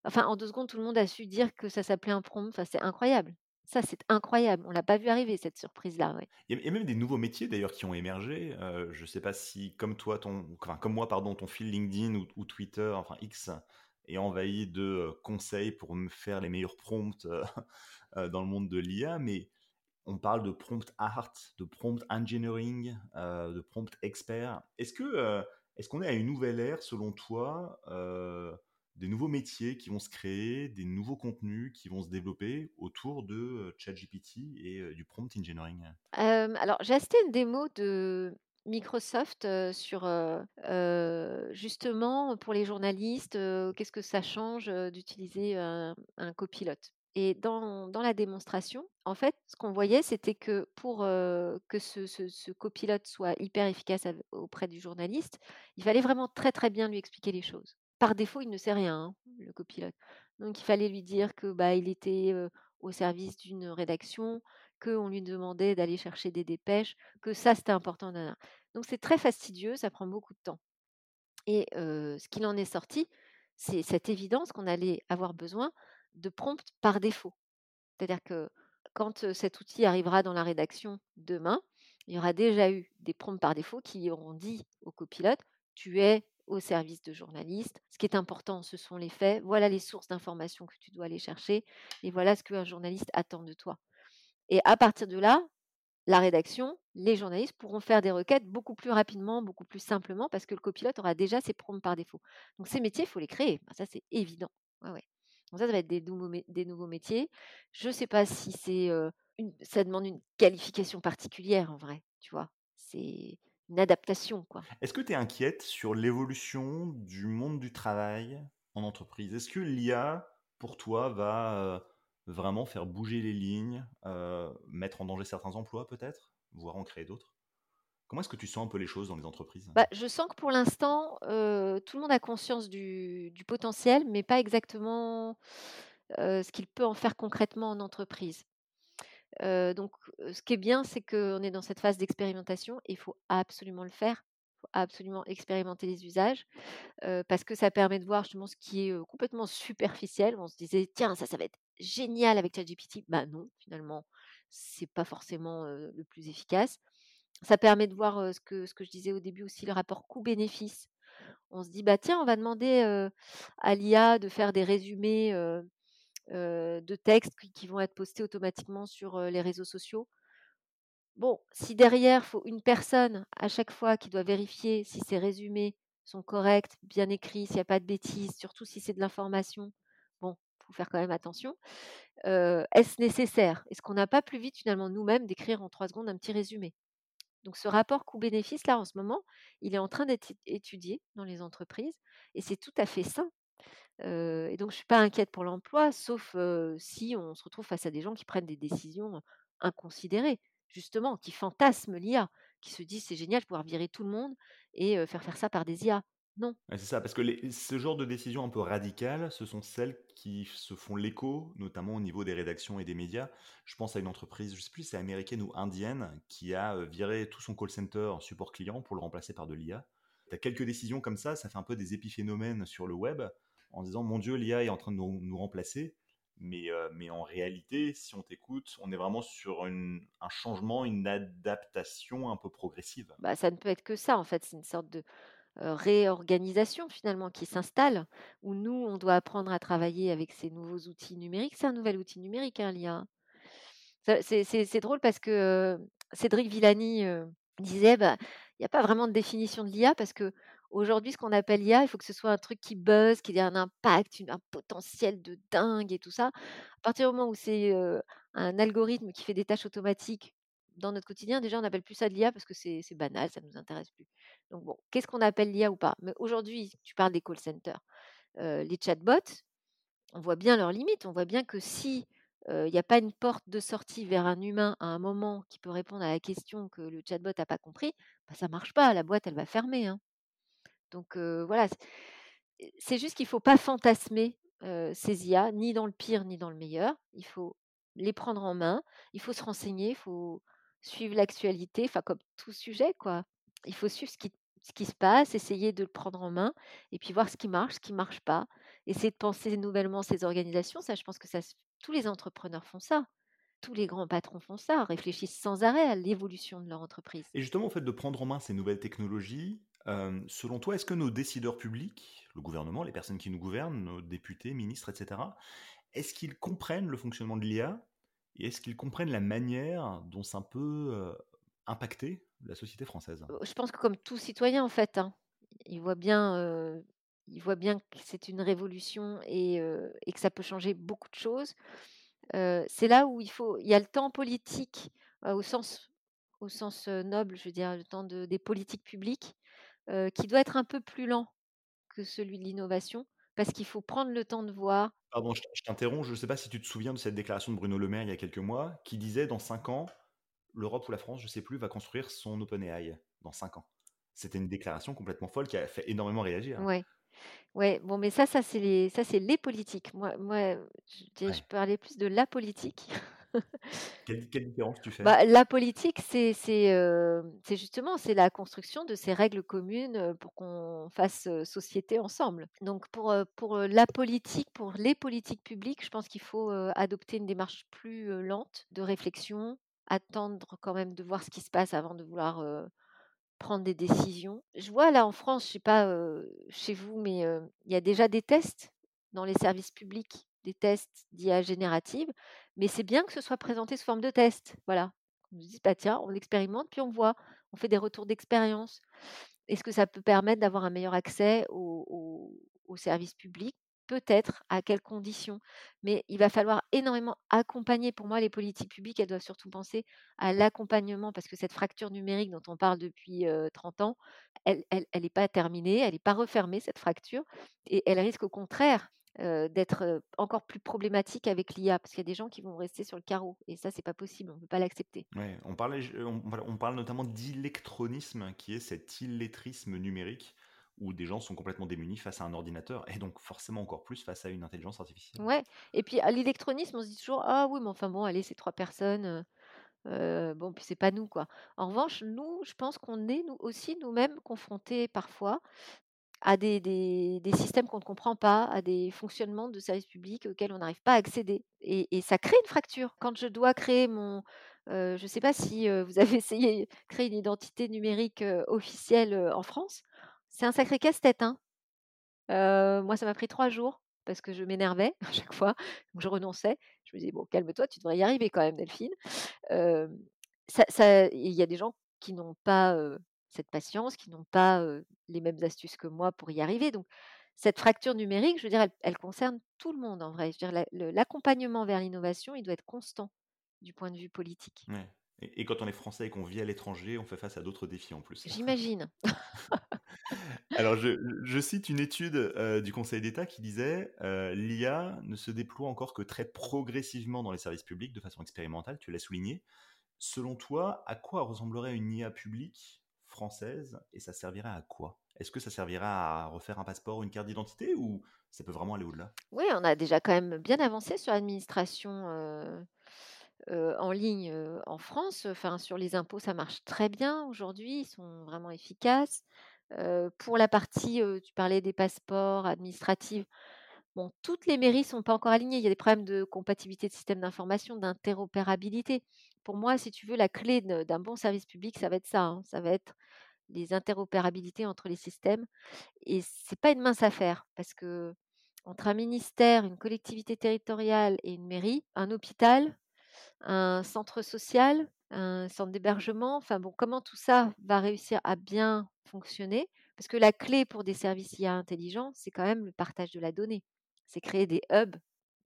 Enfin, en 2 secondes, tout le monde a su dire que ça s'appelait un prompt. Enfin, c'est incroyable. Ça, c'est incroyable. On l'a pas vu arriver cette surprise-là. Il y, a, même des nouveaux métiers d'ailleurs qui ont émergé. Je ne sais pas si, comme toi, ton, enfin, comme moi, pardon, ton fil LinkedIn ou, Twitter, enfin X, est envahi de conseils pour me faire les meilleurs prompts dans le monde de l'IA, mais on parle de prompt art, de prompt engineering, de prompt expert. Est-ce que est-ce qu'on est à une nouvelle ère selon toi des nouveaux métiers qui vont se créer, des nouveaux contenus qui vont se développer autour de euh, ChatGPT et euh, du prompt engineering alors, j'ai à une démo de Microsoft, sur, justement, pour les journalistes, qu'est-ce que ça change, d'utiliser un copilote? Et dans dans la démonstration, en fait, ce qu'on voyait, c'était que pour, que ce ce copilote soit hyper efficace auprès du journaliste, il fallait vraiment très, très bien lui expliquer les choses. Par défaut, il ne sait rien, hein, le copilote. Donc il fallait lui dire que, bah, il était, au service d'une rédaction, qu'on lui demandait d'aller chercher des dépêches, que ça c'était important. Donc c'est très fastidieux, ça prend beaucoup de temps. Et ce qu'il en est sorti, c'est cette évidence qu'on allait avoir besoin de prompts par défaut. C'est-à-dire que quand, cet outil arrivera dans la rédaction demain, il y aura déjà eu des prompts par défaut qui auront dit au copilote: «Tu es au service de journalistes, ce qui est important, ce sont les faits, voilà les sources d'informations que tu dois aller chercher et voilà ce qu'un journaliste attend de toi». Et à partir de là, la rédaction, les journalistes pourront faire des requêtes beaucoup plus rapidement, beaucoup plus simplement, parce que le copilote aura déjà ses prompts par défaut. Donc ces métiers, il faut les créer. Bah, ça, c'est évident. Donc ça, ça va être des nouveaux, mé- des nouveaux métiers. Je ne sais pas si c'est euh, une, ça demande une qualification particulière en vrai, tu vois? C'est une adaptation, quoi. Est-ce que tu es inquiète sur l'évolution du monde du travail en entreprise? Est-ce que l'IA, pour toi, va, euh, vraiment faire bouger les lignes, heu, mettre en danger certains emplois peut-être? Voire en créer d'autres? Comment est-ce que tu sens un peu les choses dans les entreprises? Bah, je sens que pour l'instant, heu, tout le monde a conscience du du potentiel, mais pas exactement, ce qu'il peut en faire concrètement en entreprise. Donc ce qui est bien, c'est qu'on est dans cette phase d'expérimentation et il faut absolument le faire. Il faut absolument expérimenter les usages, parce que ça permet de voir justement ce qui est, complètement superficiel. On se disait: «Tiens, ça, ça va être génial avec ChatGPT». Bah non, finalement, c'est pas forcément, le plus efficace. Ça permet de voir, ce que ce que je disais au début aussi, le rapport coût-bénéfice. On se dit: «Bah tiens, on va demander, à l'IA de faire des résumés, de textes qui vont être postés automatiquement sur, heu, les réseaux sociaux». Bon, si derrière, faut une personne à chaque fois qui doit vérifier si ces résumés sont corrects, bien écrits, s'il y a pas de bêtises, surtout si c'est de l'information, bon, faut faire quand même attention. Heu, est-ce nécessaire? Est-ce qu'on n'a pas plus vite finalement nous-mêmes d'écrire en 3 secondes un petit résumé? Donc ce rapport coût-bénéfice là, en ce moment, il est en train d'être étudié dans les entreprises et c'est tout à fait sain. Et donc je suis pas inquiète pour l'emploi, sauf, si on se retrouve face à des gens qui prennent des décisions inconsidérées, justement, qui fantasment l'IA, qui se disent: «C'est génial de pouvoir virer tout le monde et faire faire ça par des IA». Non. C'est ça, parce que ce genre de décisions un peu radicales, ce sont celles qui se font l'écho, notamment au niveau des rédactions et des médias. Je pense à une entreprise, je sais plus si c'est américaine ou indienne, qui a, viré tout son call center en support client pour le remplacer par de l'IA. Tu as quelques décisions comme ça, ça fait un peu des épiphénomènes sur le web, en disant: «Mon Dieu, l'IA est en train de nous remplacer». Mais, heu, mais en réalité, si on t'écoute, on est vraiment sur une un changement, une adaptation un peu progressive. Bah, ça ne peut être que ça, en fait. C'est une sorte de, heu, réorganisation finalement qui s'installe, où nous, on doit apprendre à travailler avec ces nouveaux outils numériques. C'est un nouvel outil numérique, hein, l'IA. C'est drôle parce que, heu, Cédric Villani, disait: «Bah, il y a pas vraiment de définition de l'IA parce qu'aujourd'hui, ce qu'on appelle l'IA, il faut que ce soit un truc qui buzz, qui ait un impact, un potentiel de dingue et tout ça. À partir du moment où c'est, un algorithme qui fait des tâches automatiques dans notre quotidien, déjà, on n'appelle plus ça de l'IA parce que c'est banal, ça ne nous intéresse plus. Donc bon, qu'est-ce qu'on appelle l'IA ou pas? Mais aujourd'hui, tu parles des call centers, les chatbots, on voit bien leurs limites. On voit bien que si, il y a pas une porte de sortie vers un humain à un moment qui peut répondre à la question que le chatbot a pas compris, bah, ça marche pas, la boîte elle va fermer, hein. Donc voilà, c'est juste qu'il faut pas fantasmer, ces IA, ni dans le pire ni dans le meilleur. Il faut les prendre en main, il faut se renseigner, il faut suivre l'actualité, enfin comme tout sujet quoi. Il faut suivre ce qui ce qui se passe, essayer de le prendre en main et puis voir ce qui marche, ce qui marche pas. Essayer de penser nouvellement ces organisations, ça je pense que ça tous les entrepreneurs font ça. Tous les grands patrons font ça, réfléchissent sans arrêt à l'évolution de leur entreprise. Et justement, au fait de prendre en main ces nouvelles technologies, hem, selon toi, est-ce que nos décideurs publics, le gouvernement, les personnes qui nous gouvernent, nos députés, ministres et cetera, est-ce qu'ils comprennent le fonctionnement de l'IA? Et est-ce qu'ils comprennent la manière dont ça peut, heu, impacter la société française? Heu, je pense que comme tout citoyen en fait, hein, ils voient bien, ils voient bien que c'est une révolution et heu et que ça peut changer beaucoup de choses. C'est là où il faut il y a le temps politique, au sens noble, je veux dire, le temps de des politiques publiques, heu, qui doit être un peu plus lent que celui de l'innovation, parce qu'il faut prendre le temps de voir Pardon, je t'interromps, je ne sais pas si tu te souviens de cette déclaration de Bruno Le Maire il y a quelques mois, qui disait: «Dans 5 ans, l'Europe ou la France, je ne sais plus, va construire son OpenAI, dans 5 ans». C'était une déclaration complètement folle qui a fait énormément réagir. ouais, ouais, bon mais ça ça c'est les ça c'est les politiques. Moi moi, je dirais je Ouais. parlais plus de la politique. Quelle différence tu fais? Bah, la politique, c'est c'est, justement, c'est la construction de ces règles communes, heu, pour qu'on fasse, heu, société ensemble. Donc pour, la politique, pour les politiques publiques, je pense qu'il faut, adopter une démarche plus, lente de réflexion, attendre quand même de voir ce qui se passe avant de vouloir, prendre des décisions. Je vois là en France, je sais pas, chez vous, mais, il y a déjà des tests dans les services publics, des tests d'IA générative, mais c'est bien que ce soit présenté sous forme de test. Voilà. On se dit: «Bah, tiens, on expérimente puis on voit». On fait des retours d'expérience. Est-ce que ça peut permettre d'avoir un meilleur accès aux services publics? Peut-être. À quelles conditions? Mais il va falloir énormément accompagner. Pour moi, les politiques publiques, elles doivent surtout penser à l'accompagnement parce que cette fracture numérique dont on parle depuis, heu, 30 ans, elle elle elle est pas terminée, elle est pas refermée cette fracture et elle risque au contraire, heu, d'être, heu, encore plus problématique avec l'IA. Parce qu'il y a des gens qui vont rester sur le carreau et ça, c'est pas possible, on peut pas l'accepter. Ouais, on parlait on on parle notamment d'illectronisme, qui est cet illettrisme numérique, où des gens sont complètement démunis face à un ordinateur et donc forcément encore plus face à une intelligence artificielle. Ouais et puis à l'électronisme, on se dit toujours: «Ah oui, mais enfin bon, allez, c'est 3 personnes, bon, puis c'est pas nous, quoi». En revanche, nous, je pense qu'on est, nous aussi, nous-mêmes, confrontés parfois à des des des systèmes qu'on ne comprend pas, à des fonctionnements de services publics auxquels on n'arrive pas à accéder et ça crée une fracture. Quand je dois créer mon heu, je sais pas si, heu, vous avez essayé créer une identité numérique, heu, officielle, en France, c'est un sacré casse-tête, hein. Moi, ça m'a pris 3 jours parce que je m'énervais à chaque fois, donc je renonçais. Je me disais: «Bon, calme-toi, tu devrais y arriver quand même Delphine». Hem, ça ça il y a des gens qui n'ont pas, cette patience, qui n'ont pas, les mêmes astuces que moi pour y arriver, donc cette fracture numérique, je veux dire, elle elle concerne tout le monde en vrai. Je veux dire la l'accompagnement vers l'innovation, il doit être constant du point de vue politique. Ouais et et quand on est français et qu'on vit à l'étranger, on fait face à d'autres défis en plus. J'imagine. Alors je je cite une étude, du Conseil d'État qui disait, «L'IA ne se déploie encore que très progressivement dans les services publics de façon expérimentale», tu l'as souligné. Selon toi, à quoi ressemblerait une IA publique française et ça servirait à quoi? Est-ce que ça servirait à refaire un passeport ou une carte d'identité ou ça peut vraiment aller au-delà? Oui, on a déjà quand même bien avancé sur l'administration, heu heu, en ligne, heu, en France. Enfin, sur les impôts, ça marche très bien aujourd'hui, ils sont vraiment efficaces. Pour la partie, tu parlais des passeports administratifs, toutes les mairies sont pas encore alignées. Il y a des problèmes de compatibilité de systèmes d'information, d'interopérabilité. Pour moi, si tu veux, la clé d'un bon service public, ça va être ça, hein, ça va être les interopérabilités entre les systèmes et c'est pas une mince affaire parce qu'entre un ministère, une collectivité territoriale et une mairie, un hôpital, un centre social, un centre d'hébergement, enfin bon, comment tout ça va réussir à bien fonctionner? Parce que la clé pour des services IA intelligents, c'est quand même le partage de la donnée. C'est créer des hubs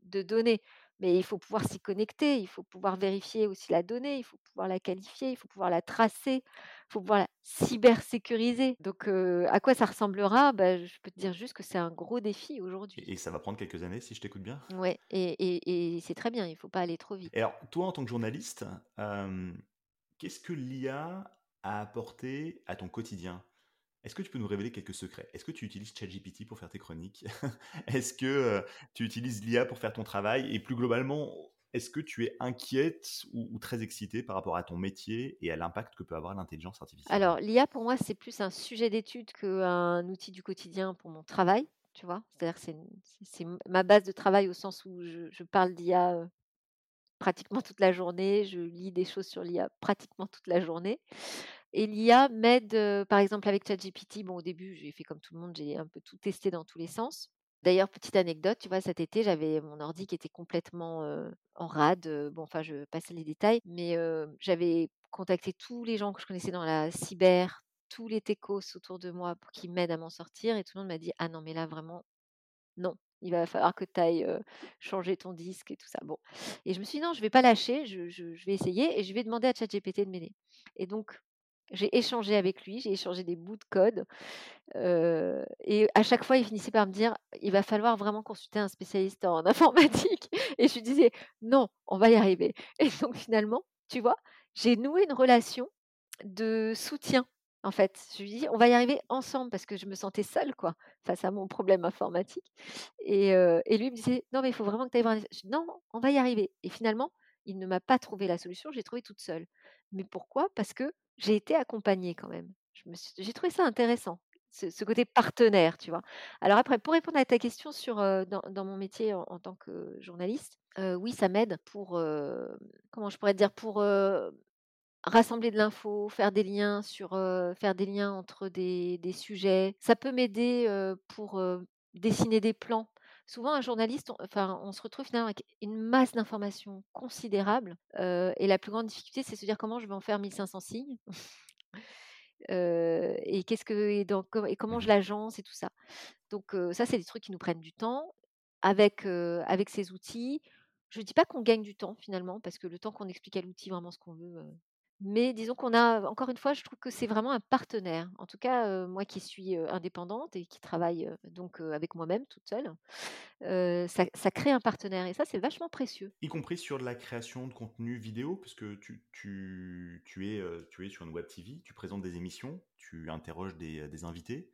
de données, mais il faut pouvoir s'y connecter, il faut pouvoir vérifier aussi la donnée, il faut pouvoir la qualifier, il faut pouvoir la tracer, il faut pouvoir la cybersécuriser. Donc à quoi ça ressemblera? Bah, je peux te dire juste que c'est un gros défi aujourd'hui. Et ça va prendre quelques années si je t'écoute bien? Ouais et et et c'est très bien, il faut pas aller trop vite. Et alors, toi, en tant que journaliste, qu'est-ce que l'IA a apporté à ton quotidien? Est-ce que tu peux nous révéler quelques secrets? Est-ce que tu utilises ChatGPT pour faire tes chroniques? Est-ce que, heu, tu utilises l'IA pour faire ton travail? Et plus globalement, est-ce que tu es inquiète ou très excitée par rapport à ton métier et à l'impact que peut avoir l'intelligence artificielle? Alors l'IA pour moi, c'est plus un sujet d'étude qu'un outil du quotidien pour mon travail, tu vois? C'est-à-dire que c'est ma base de travail au sens où je parle d'IA, heu, pratiquement toute la journée, je lis des choses sur l'IA pratiquement toute la journée et l'IA m'aide, par exemple avec ChatGPT, bon au début j'ai fait comme tout le monde, j'ai un peu tout testé dans tous les sens. D'ailleurs petite anecdote, tu vois cet été j'avais mon ordi qui était complètement, en rade, bon enfin je passe les détails, mais j'avais contacté tous les gens que je connaissais dans la cyber, tous les techos autour de moi pour qu'ils m'aident à m'en sortir et tout le monde m'a dit: «Ah non mais là vraiment, non, il va falloir que tu ailles, changer ton disque et tout ça». Bon et je me suis dit: «Non, je vais pas lâcher, je je vais essayer et je vais demander à ChatGPT de m'aider» et donc j'ai échangé avec lui, j'ai échangé des bouts de code, et à chaque fois il finissait par me dire: «Il va falloir vraiment consulter un spécialiste en informatique» et je lui disais: «Non, on va y arriver» et donc finalement, tu vois, j'ai noué une relation de soutien, en fait. Je lui dis: «On va y arriver ensemble» parce que je me sentais seule quoi, face à mon problème informatique et et lui me disait: «Non mais il faut vraiment que tu ailles voir un» je dis: «Non, on va y arriver» et finalement, il ne m'a pas trouvé la solution, je l'ai trouvée toute seule. Mais pourquoi? Parce que j'ai été accompagnée quand même. J'ai trouvé ça intéressant, ce côté partenaire, tu vois? Alors après, pour répondre à ta question sur, dans mon métier en tant que journaliste, oui, ça m'aide pour, comment je pourrais dire? Pour, rassembler de l'info, faire des liens sur, faire des liens entre des sujets. Ça peut m'aider, pour, dessiner des plans. Souvent un journaliste, on enfin, on se retrouve finalement avec une masse d'informations considérable, et la plus grande difficulté, c'est de se dire: «Comment je vais en faire 1 500 signes?» et qu'est-ce que et dans com et comment Mmh je mh. l'agence et tout ça. Donc ça, c'est des trucs qui nous prennent du temps. Avec, avec ces outils, je dis pas qu'on gagne du temps finalement parce que le temps qu'on explique à l'outil vraiment ce qu'on veut, Mais disons qu'on a encore une fois, je trouve que c'est vraiment un partenaire. En tout cas, moi qui suis, indépendante et qui travaille, donc avec moi-même toute seule, ça ça crée un partenaire et ça, c'est vachement précieux. Y compris sur la création de contenu vidéo, puisque tu tu tu es, heu, tu es sur une web TV, tu présentes des émissions, tu interroges des, des invités.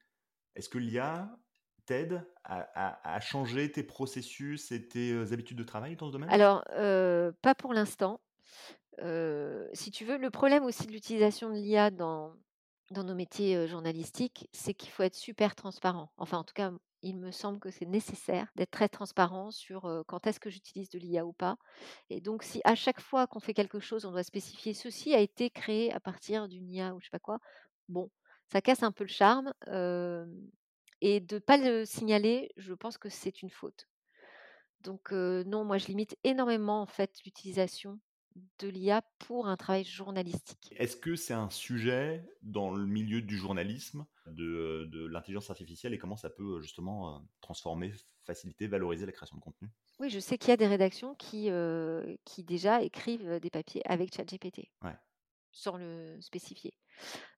Est-ce que l'IA t'aide à à à changer tes processus et tes, habitudes de travail dans ce domaine? Alors, pas pour l'instant. Si tu veux, le problème aussi de l'utilisation de l'IA dans nos métiers, journalistiques, c'est qu'il faut être super transparent. Enfin, en tout cas, il me semble que c'est nécessaire d'être très transparent sur, quand est-ce que j'utilise de l'IA ou pas et donc si à chaque fois qu'on fait quelque chose, on doit spécifier: «Ceci a été créé à partir d'une IA» ou je sais pas quoi, bon, ça casse un peu le charme, et de pas le signaler, je pense que c'est une faute. Donc non, moi je limite énormément en fait l'utilisation de l'IA pour un travail journalistique. Est-ce que c'est un sujet dans le milieu du journalisme, de, de l'intelligence artificielle et comment ça peut, heu, justement, heu, transformer, faciliter, valoriser la création de contenu? Oui, je sais qu'il y a des rédactions qui, heu, qui déjà écrivent, des papiers avec ChatGPT, Ouais. sans le spécifier.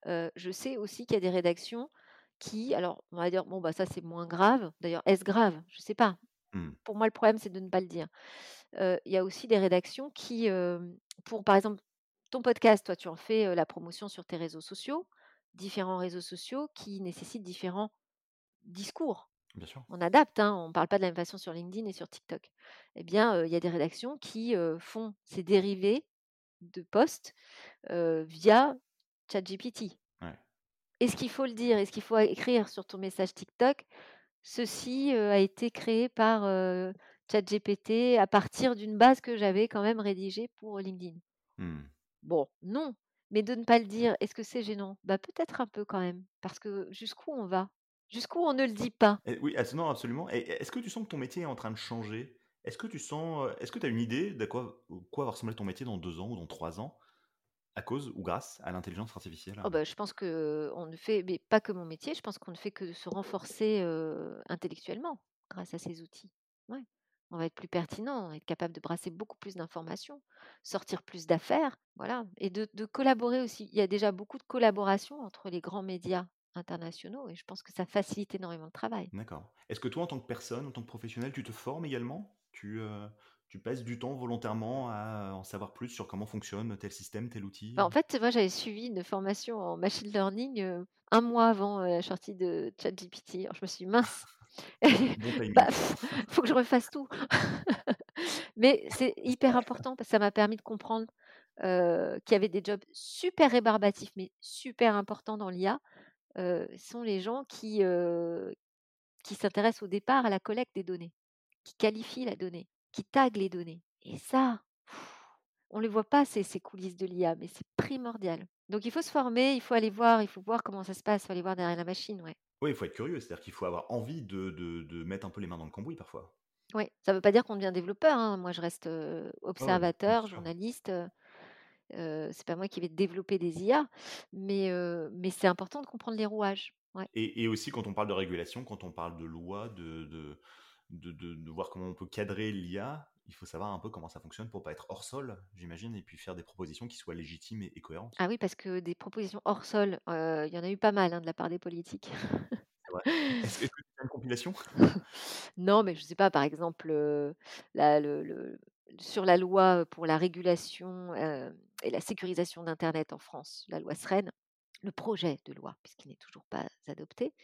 Je sais aussi qu'il y a des rédactions qui alors on va dire, bon, bah, ça c'est moins grave. D'ailleurs, est-ce grave? Je sais pas. Mmh. Pour moi, le problème, c'est de ne pas le dire. Il y a aussi des rédactions qui, pour par exemple, ton podcast, toi, tu en fais, la promotion sur tes réseaux sociaux, différents réseaux sociaux qui nécessitent différents discours. Bien sûr. On adapte, hein, on ne parle pas de la même façon sur LinkedIn et sur TikTok. Eh bien, il y a des rédactions qui, font ces dérivés de posts, via ChatGPT. Ouais. Est-ce qu'il faut le dire? Est-ce qu'il faut écrire sur ton message TikTok: «Ceci, a été créé par, ChatGPT à partir d'une base que j'avais quand même rédigée pour LinkedIn»? Mmh. Bon, non, mais de ne pas le dire, est-ce que c'est gênant? Bah, peut-être un peu quand même, parce que jusqu'où on va? Jusqu'où on ne le dit pas? Et oui, abs non, absolument et est-ce que tu sens que ton métier est en train de changer? Est-ce que tu sens, heu, est-ce que tu as une idée de quoi quoi va ressembler ton métier dans 2 ans ou dans 3 ans, à cause ou grâce à l'intelligence artificielle? Oh bah, je pense qu'on ne fait mais pas que mon métier, je pense qu'on ne fait que se renforcer, heu, intellectuellement grâce à ces outils. Ouais. On va être plus pertinent, on va être capable de brasser beaucoup plus d'informations, sortir plus d'affaires, voilà et de de collaborer aussi. Il y a déjà beaucoup de collaboration entre les grands médias internationaux et je pense que ça facilite énormément le travail. D'accord. Est-ce que toi, en tant que personne, en tant que professionnel, tu te formes également? Tu, heu, tu passes du temps volontairement à en savoir plus sur comment fonctionne tel système, tel outil? Bah, en fait, moi, j'avais suivi une formation en machine learning, heu, 1 mois avant, heu, la sortie de ChatGPT. Alors je me suis dit: «Mince, Bon bah, faut que je refasse tout». Mais c'est hyper important parce que ça m'a permis de comprendre, qu'il y avait des jobs super rébarbatifs, mais super importants dans l'IA, heu, sont les gens qui, qui s'intéressent au départ à la collecte des données, qui qualifient la donnée, qui taguent les données et ça, on ne les voit pas ces ces coulisses de l'IA, mais c'est primordial. Donc il faut se former, il faut aller voir, il faut voir comment ça se passe, il faut aller voir derrière la machine, ouais. Oui, il faut être curieux, c'est-à-dire qu'il faut avoir envie de de de mettre un peu les mains dans le cambouis parfois. Ouais, ça ne veut pas dire qu'on devient développeur, hein. Moi je reste, bien observateur, sûr. journaliste, heu heu, c'est pas moi qui vais développer des IA, mais heu, mais c'est important de comprendre les rouages. Ouais. Et et aussi quand on parle de régulation, quand on parle de loi, de de de de de voir comment on peut cadrer l'IA, il faut savoir un peu comment ça fonctionne pour pas être hors sol, j'imagine et puis faire des propositions qui soient légitimes et et cohérentes. Ah oui, parce que des propositions hors sol, heu, il y en a eu pas mal, hein, de la part des politiques. Est-ce que tu as une compilation? Non, mais je sais pas, par exemple, heu, la le le sur la loi, pour la régulation, heu et la sécurisation d'internet en France, la loi Sren, le projet de loi, puisqu'il n'est toujours pas adopté,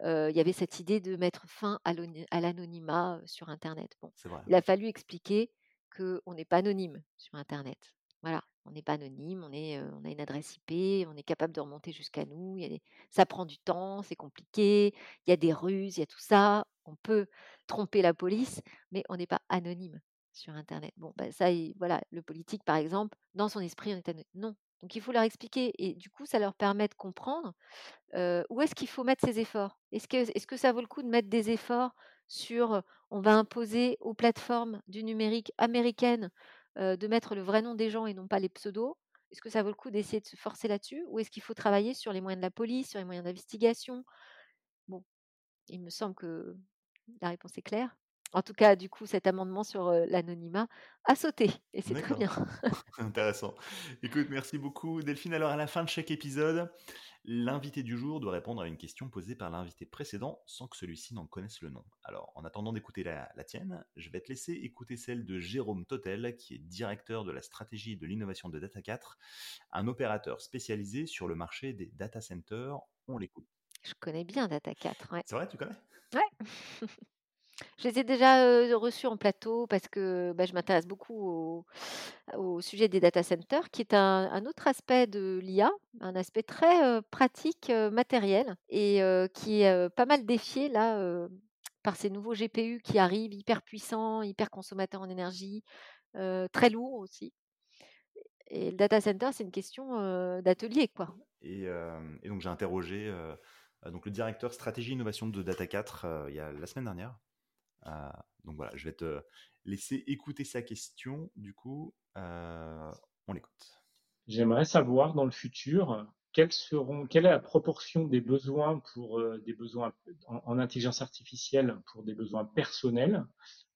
il y avait cette idée de mettre fin à l'anonymat, sur internet. Bon, il a fallu expliquer qu'on n'est pas anonyme sur internet. Voilà, on n'est pas anonyme, on est, heu, on a une adresse IP, on est capable de remonter jusqu'à nous, il y a des ça prend du temps, c'est compliqué, il y a des ruses, il y a tout ça. On peut tromper la police, mais on n'est pas anonyme sur internet. Bon, bah, ça voilà, le politique, par exemple, dans son esprit, on est ano non. Donc il faut leur expliquer et du coup, ça leur permet de comprendre, où est-ce qu'il faut mettre ses efforts? Est-ce que ça vaut le coup de mettre des efforts sur, on va imposer aux plateformes du numérique américaines, de mettre le vrai nom des gens et non pas les pseudos? Est-ce que ça vaut le coup d'essayer de se forcer là-dessus? Ou est-ce qu'il faut travailler sur les moyens de la police, sur les moyens d'investigation? Bon, il me semble que la réponse est claire. En tout cas, du coup, cet amendement sur, l'anonymat a sauté et c'est très bien. Intéressant. Écoute, merci beaucoup Delphine. Alors à la fin de chaque épisode, l'invité du jour doit répondre à une question posée par l'invité précédent sans que celui-ci n'en connaisse le nom. Alors en attendant d'écouter la, la tienne, je vais te laisser écouter celle de Jérôme Totel, qui est directeur de la stratégie et de l'innovation de Data4, un opérateur spécialisé sur le marché des data centers. On l'écoute. Je connais bien Data4, ouais. C'est vrai, tu connais? Ouais. Je les ai déjà, reçus en plateau parce que, bah, je m'intéresse beaucoup au sujet des data centers qui est un autre aspect de l'IA, un aspect très, pratique, matériel et qui est, pas mal défié là, par ces nouveaux GPU qui arrivent hyper puissants, hyper consommateurs en énergie, très lourds aussi et le data center, c'est une question, d'atelier, quoi. et, et donc j'ai interrogé donc le directeur stratégie innovation de Data4 euh, il y a la semaine dernière. Euh, donc voilà, je vais te laisser écouter sa question. Du coup, euh, on l'écoute. J'aimerais savoir dans le futur quelles seront, quelle est la proportion des besoins pour euh, des besoins en, en, intelligence artificielle pour des besoins personnels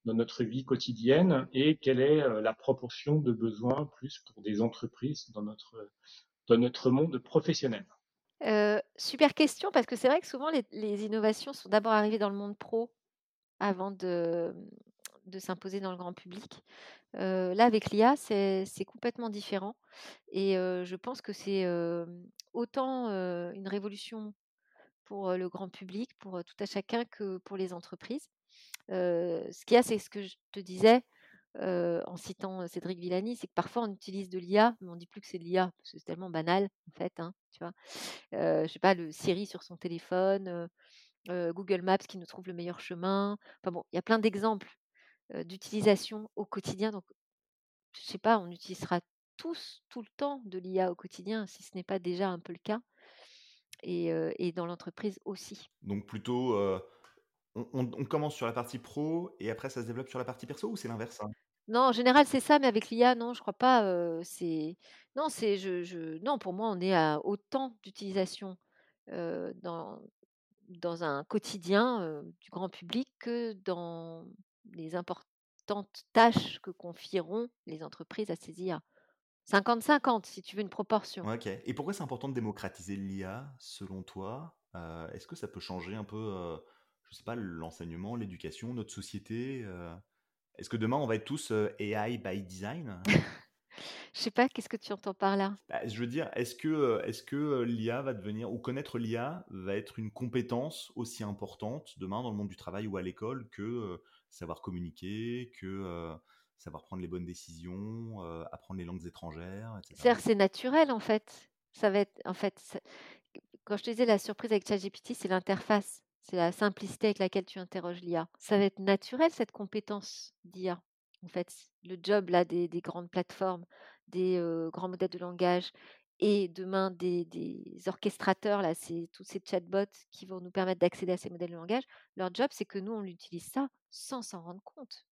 dans notre vie quotidienne et quelle est euh, la proportion de besoins plus pour des entreprises dans notre dans notre monde professionnel? Euh, super question parce que c'est vrai que souvent les, les innovations sont d'abord arrivées dans le monde pro avant de, s'imposer dans le grand public. Là, avec l'IA, c'est complètement différent. Et je pense que c'est autant une révolution pour le grand public, pour tout à chacun, que pour les entreprises. ce qu'il y a, c'est ce que je te disais en citant Cédric Villani, c'est que parfois on utilise de l'IA, mais on dit plus que c'est de l'IA, parce que c'est tellement banal, en fait. Hein, tu vois je sais pas, le Siri sur son téléphone, Google Maps qui nous trouve le meilleur chemin. Enfin bon, il y a plein d'exemples d'utilisation au quotidien. Donc, je sais pas, on utilisera tous tout le temps de l'IA au quotidien, si ce n'est pas déjà un peu le cas. Et, et dans l'entreprise aussi. Donc plutôt, euh, on, on, on, commence sur la partie pro et après ça se développe sur la partie perso ou c'est l'inverse hein? Non, en général, c'est ça, mais avec l'IA, non, je crois pas. Euh, c'est non, c'est je, je, non, pour moi, on est à autant d'utilisation euh, dans dans un quotidien euh, du grand public que dans les importantes tâches que confieront les entreprises à ces IA. 50-50, si tu veux une proportion. Ok. Et pourquoi c'est important de démocratiser l'IA, selon toi? Euh, Est-ce que ça peut changer un peu, euh, je sais pas, l'enseignement, l'éducation, notre société est-ce que demain, on va être tous AI by design? Je sais pas, qu'est-ce que tu entends par là? Bah, Je veux dire, est-ce que, est que l'IA va devenir, ou connaître l'IA va être une compétence aussi importante demain dans le monde du travail ou à l'école que euh, savoir communiquer, que euh, savoir prendre les bonnes décisions, euh, apprendre les langues étrangères, etc. C'est naturel en fait. Ça va être, en fait, quand je te disais la surprise avec ChatGPT, c'est l'interface. C'est la simplicité avec laquelle tu interroges l'IA. Ça va être naturel, cette compétence d'IA. En fait, le job là des, des grandes plateformes, des euh, grands modèles de langage et demain des, des orchestrateurs, là, c'est tous ces chatbots qui vont nous permettre d'accéder à ces modèles de langage. Leur job, c'est que nous, on utilise ça sans s'en rendre compte,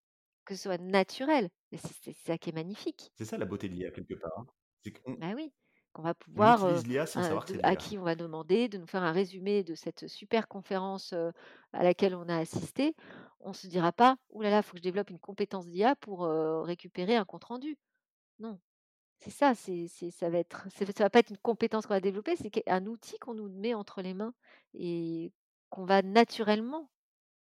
que ce soit naturel. C'est ça qui est magnifique. C'est ça la beauté de l'IA quelque part. Hein. C'est qu'on bah oui qu'on va pouvoir, utilise l'IA sans euh, savoir de, à qui on va demander de nous faire un résumé de cette super conférence euh, à laquelle on a assisté, on ne se dira pas, ouh là là, il faut que je développe une compétence d'IA pour euh, récupérer un compte rendu. Non, c'est ça, c'est, ça va être, ça va pas être une compétence qu'on va développer, c'est un outil qu'on nous met entre les mains et qu'on va naturellement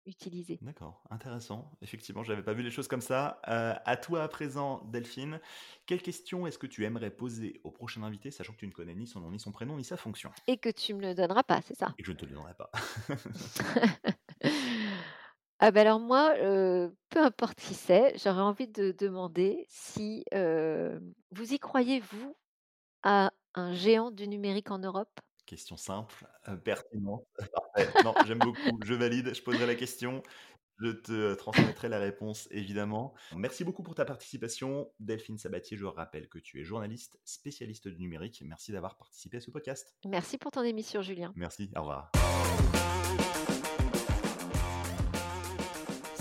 utiliser. D'accord, intéressant. Effectivement, je n'avais pas vu les choses comme ça. Euh, à toi à présent, Delphine. Quelle question est-ce que tu aimerais poser au prochain invité, sachant que tu ne connais ni son nom, ni son prénom, ni sa fonction? Et que tu me le donneras pas, c'est ça? Et que je ne te le donnerai pas. ah ben alors moi, peu importe qui c'est, j'aurais envie de demander si vous y croyez, vous, à un géant du numérique en Europe? Question simple, pertinente. Parfait. Non, j'aime beaucoup. Je valide. Je poserai la question. Je te transmettrai la réponse, évidemment. Merci beaucoup pour ta participation. Delphine Sabatier, je rappelle que tu es journaliste, spécialiste du numérique. Merci d'avoir participé à ce podcast. Merci pour ton émission, Julien. Merci. Au revoir.